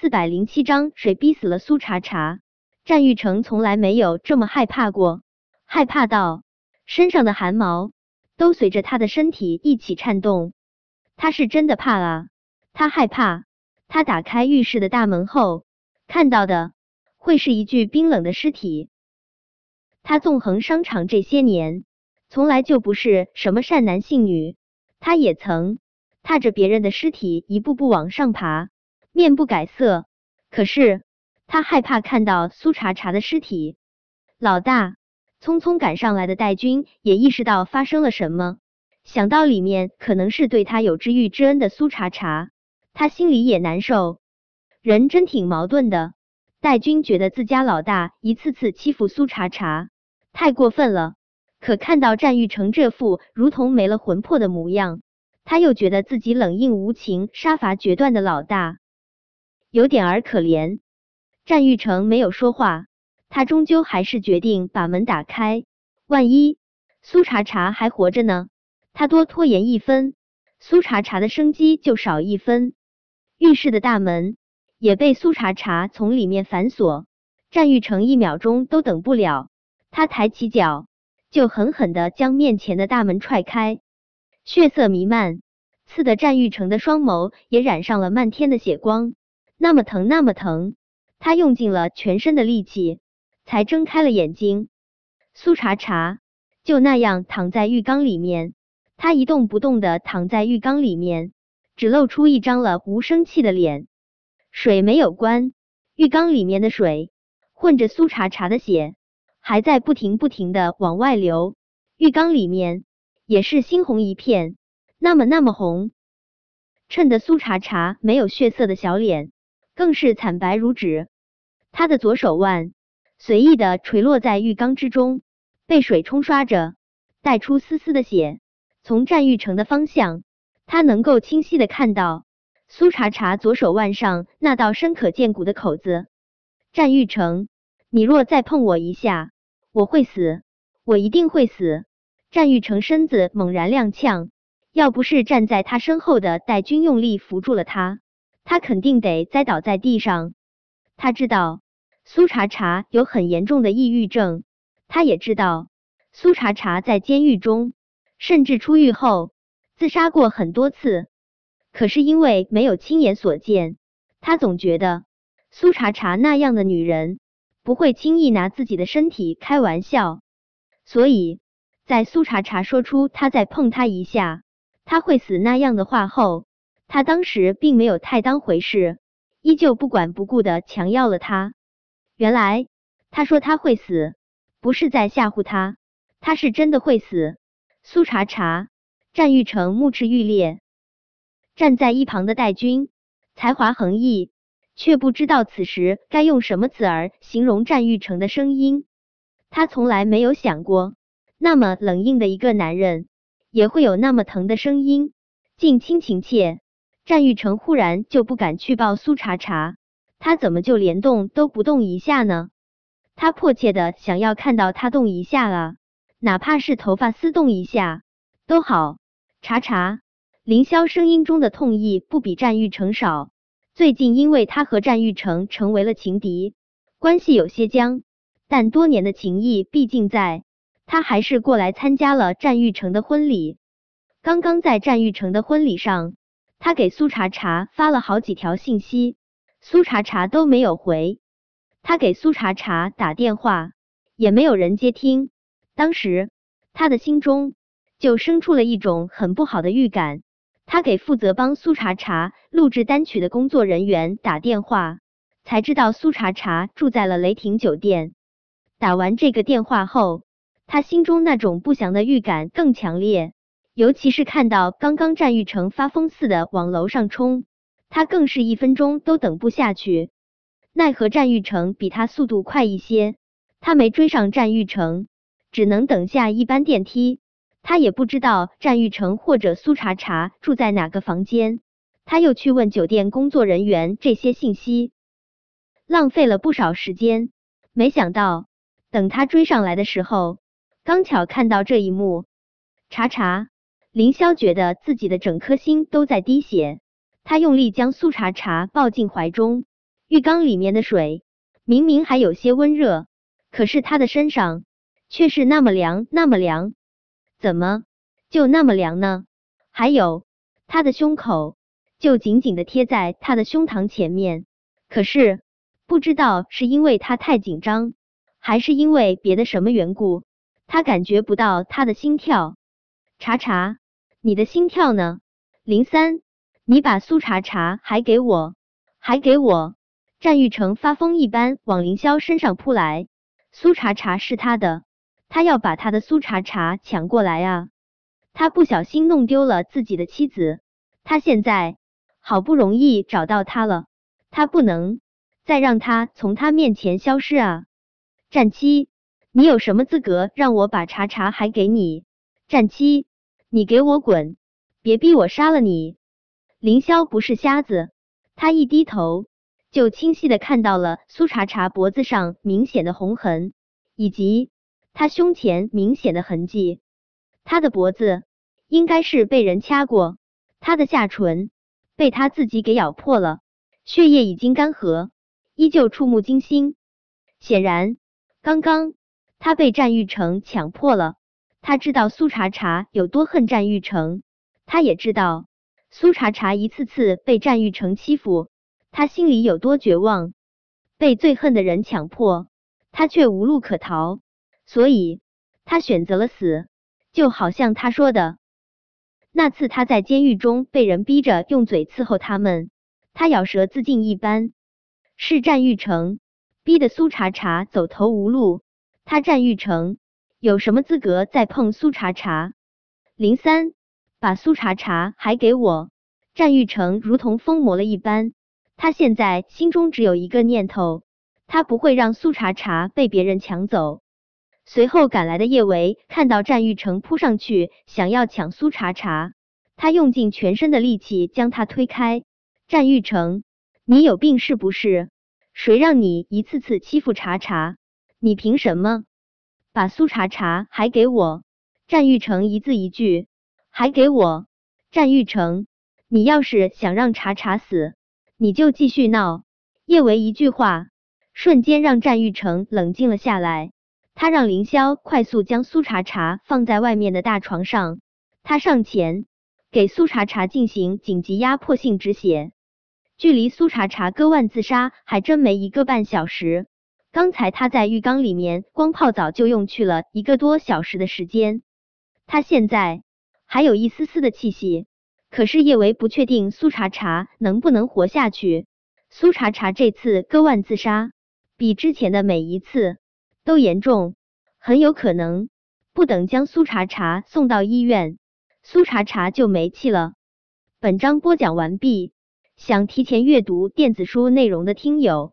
四百零七章，谁逼死了苏茶茶？战玉成从来没有这么害怕过，害怕到身上的汗毛都随着他的身体一起颤动。他是真的怕啊，他害怕，他打开浴室的大门后看到的会是一具冰冷的尸体。他纵横商场这些年，从来就不是什么善男信女，他也曾踏着别人的尸体一步步往上爬，面不改色。可是。他害怕看到苏茶茶的尸体。老大，匆匆赶上来的戴军也意识到发生了什么，想到里面可能是对他有知遇之恩的苏茶茶，他心里也难受。人真挺矛盾的。戴军觉得自家老大一次次欺负苏茶茶太过分了，可看到战玉成这副如同没了魂魄的模样，他又觉得自己冷硬无情、杀伐决断的老大有点儿可怜。战玉成没有说话，他终究还是决定把门打开。万一苏茶茶还活着呢？他多拖延一分，苏茶茶的生机就少一分。浴室的大门也被苏茶茶从里面反锁。战玉成一秒钟都等不了，他抬起脚就狠狠的将面前的大门踹开，血色弥漫，刺得战玉成的双眸也染上了漫天的血光，那么疼，那么疼。他用尽了全身的力气，才睁开了眼睛。苏茶茶就那样躺在浴缸里面，他一动不动的躺在浴缸里面，只露出一张了无生气的脸。水没有关，浴缸里面的水混着苏茶茶的血，还在不停不停的往外流。浴缸里面也是猩红一片，那么那么红，衬得苏茶茶没有血色的小脸。更是惨白如纸，他的左手腕随意的垂落在浴缸之中，被水冲刷着，带出丝丝的血。从战玉成的方向，他能够清晰的看到苏茶茶左手腕上那道深可见骨的口子。战玉成，你若再碰我一下，我会死，我一定会死。战玉成身子猛然踉跄，要不是站在他身后的戴军用力扶住了他。他肯定得栽倒在地上。他知道苏茶茶有很严重的抑郁症，他也知道苏茶茶在监狱中，甚至出狱后自杀过很多次。可是因为没有亲眼所见，他总觉得苏茶茶那样的女人不会轻易拿自己的身体开玩笑。所以在苏茶茶说出他再碰他一下他会死那样的话后。他当时并没有太当回事，依旧不管不顾的强要了他。原来他说他会死，不是在吓唬他，他是真的会死。苏茶茶、战玉成目赤欲裂，站在一旁的戴军才华横溢，却不知道此时该用什么词儿形容战玉成的声音。他从来没有想过，那么冷硬的一个男人也会有那么疼的声音，近亲情切。战玉成忽然就不敢去抱苏茶茶，他怎么就连动都不动一下呢？他迫切的想要看到他动一下啊，哪怕是头发丝动一下都好。茶茶，凌霄声音中的痛意不比战玉成少。最近因为他和战玉成成为了情敌，关系有些僵，但多年的情谊毕竟在，他还是过来参加了战玉成的婚礼。刚刚在战玉成的婚礼上。他给苏茶茶发了好几条信息，苏茶茶都没有回。他给苏茶茶打电话，也没有人接听。当时他的心中就生出了一种很不好的预感。他给负责帮苏茶茶录制单曲的工作人员打电话，才知道苏茶茶住在了雷霆酒店。打完这个电话后，他心中那种不祥的预感更强烈。尤其是看到刚刚战玉成发疯似的往楼上冲，他更是一分钟都等不下去。奈何战玉成比他速度快一些，他没追上战玉成，只能等下一班电梯。他也不知道战玉成或者苏茶茶住在哪个房间，他又去问酒店工作人员这些信息，浪费了不少时间。没想到等他追上来的时候，刚巧看到这一幕，茶茶。凌霄觉得自己的整颗心都在滴血，他用力将苏茶茶抱进怀中，浴缸里面的水明明还有些温热，可是他的身上却是那么凉，那么凉。怎么就那么凉呢？还有他的胸口就紧紧的贴在他的胸膛前面，可是不知道是因为他太紧张，还是因为别的什么缘故，他感觉不到他的心跳。查查，你的心跳呢？零三，你把苏茶茶还给我，还给我！战玉成发疯一般往凌霄身上扑来，苏茶茶是他的，他要把他的苏茶茶抢过来啊！他不小心弄丢了自己的妻子，他现在好不容易找到他了，他不能再让他从他面前消失啊！战七，你有什么资格让我把茶茶还给你？战七，你给我滚！别逼我杀了你！凌霄不是瞎子，他一低头。就清晰的看到了苏茶茶脖子上明显的红痕，以及他胸前明显的痕迹。他的脖子应该是被人掐过，他的下唇被他自己给咬破了，血液已经干涸，依旧触目惊心。显然，刚刚他被战玉成强迫了。他知道苏茶茶有多恨战玉成，他也知道苏茶茶一次次被战玉成欺负。他心里有多绝望，被最恨的人强迫，他却无路可逃，所以他选择了死。就好像他说的，那次他在监狱中被人逼着用嘴伺候他们，他咬舌自尽一般。是战玉成逼得苏茶茶走投无路，他战玉成有什么资格再碰苏茶茶？零三，把苏茶茶还给我！战玉成如同疯魔了一般。他现在心中只有一个念头，他不会让苏茶茶被别人抢走。随后赶来的叶维看到战玉成扑上去想要抢苏茶茶，他用尽全身的力气将他推开。战玉成，你有病是不是？谁让你一次次欺负茶茶？你凭什么？把苏茶茶还给我！战玉成一字一句，还给我！战玉成，你要是想让茶茶死。你就继续闹！叶维一句话，瞬间让战玉成冷静了下来。他让凌霄快速将苏茶茶放在外面的大床上，他上前给苏茶茶进行紧急压迫性止血。距离苏茶茶割腕自杀还真没一个半小时。刚才他在浴缸里面光泡澡就用去了一个多小时的时间，他现在还有一丝丝的气息。可是叶维不确定苏茶茶能不能活下去。苏茶茶这次割腕自杀，比之前的每一次都严重，很有可能不等将苏茶茶送到医院，苏茶茶就没气了。本章播讲完毕，想提前阅读电子书内容的听友，